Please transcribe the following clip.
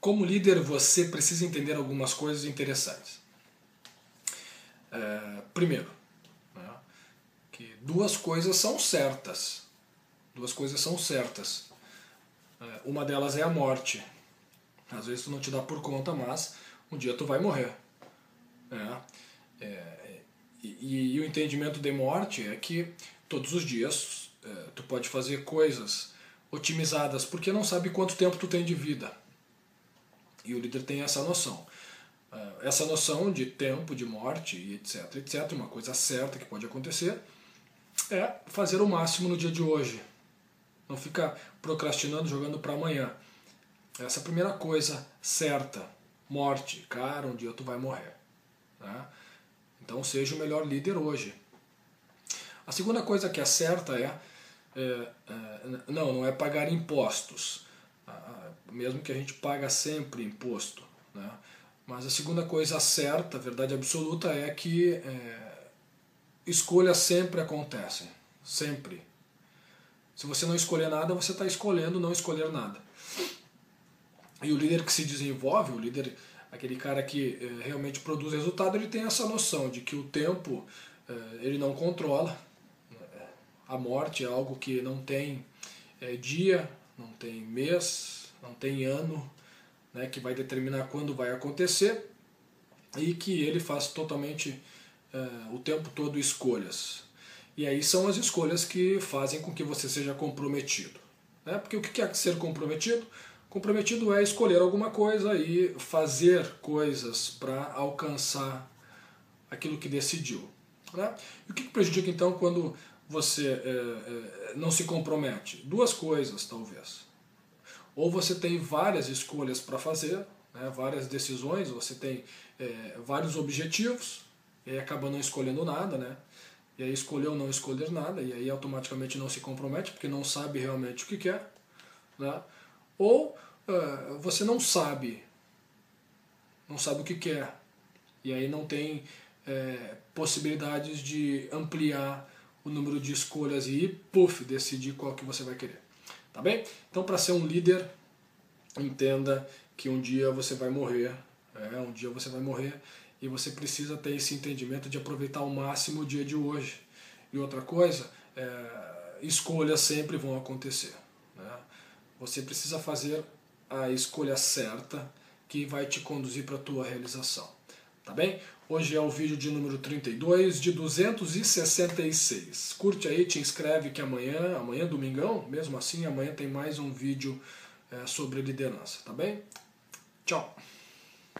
como líder, você precisa entender algumas coisas interessantes. É, primeiro, né, que duas coisas são certas. Duas coisas são certas. É, uma delas é a morte. Às vezes tu não te dá por conta, mas um dia tu vai morrer. É, é, e, e, o entendimento de morte é que todos os dias é, tu pode fazer coisas otimizadas, porque não sabe quanto tempo tu tem de vida. E o líder tem essa noção. É, essa noção de tempo, de morte, etc, etc, uma coisa certa que pode acontecer, é fazer o máximo no dia de hoje. Não ficar procrastinando, jogando para amanhã. Essa é a primeira coisa certa. Morte. Cara, um dia tu vai morrer. Né? Então seja o melhor líder hoje. A segunda coisa que é certa é, é, é não, não é pagar impostos, mesmo que a gente paga sempre imposto. Né? Mas a segunda coisa certa, verdade absoluta, é que é, escolhas sempre acontecem. Sempre. Se você não escolher nada, você está escolhendo não escolher nada. E o líder que se desenvolve, o líder, aquele cara que é, realmente produz resultado, ele tem essa noção de que o tempo é, ele não controla. A morte é algo que não tem é, dia, não tem mês, não tem ano, né, que vai determinar quando vai acontecer e que ele faz totalmente uh, o tempo todo escolhas. E aí são as escolhas que fazem com que você seja comprometido. Né? Porque o que é ser comprometido? Comprometido é escolher alguma coisa e fazer coisas para alcançar aquilo que decidiu. Né? E o que prejudica então quando você é, é, não se compromete? Duas coisas, talvez. Ou você tem várias escolhas para fazer, né, várias decisões, você tem é, vários objetivos, e aí acaba não escolhendo nada, né? E aí escolheu não escolher nada, e aí automaticamente não se compromete, porque não sabe realmente o que quer. Né? Ou uh, você não sabe, não sabe o que quer, e aí não tem é, possibilidades de ampliar o número de escolhas e, puff, decidir qual que você vai querer. Tá bem? Então, para ser um líder, entenda que um dia você vai morrer. É, um dia você vai morrer e você precisa ter esse entendimento de aproveitar ao máximo o dia de hoje. E outra coisa, é, escolhas sempre vão acontecer. Né? Você precisa fazer a escolha certa que vai te conduzir para a tua realização. Tá bem? Hoje é o vídeo de número 32 de 266. Curte aí, te inscreve que amanhã, amanhã é domingão, mesmo assim, amanhã tem mais um vídeo é, sobre liderança, tá bem? Tchau!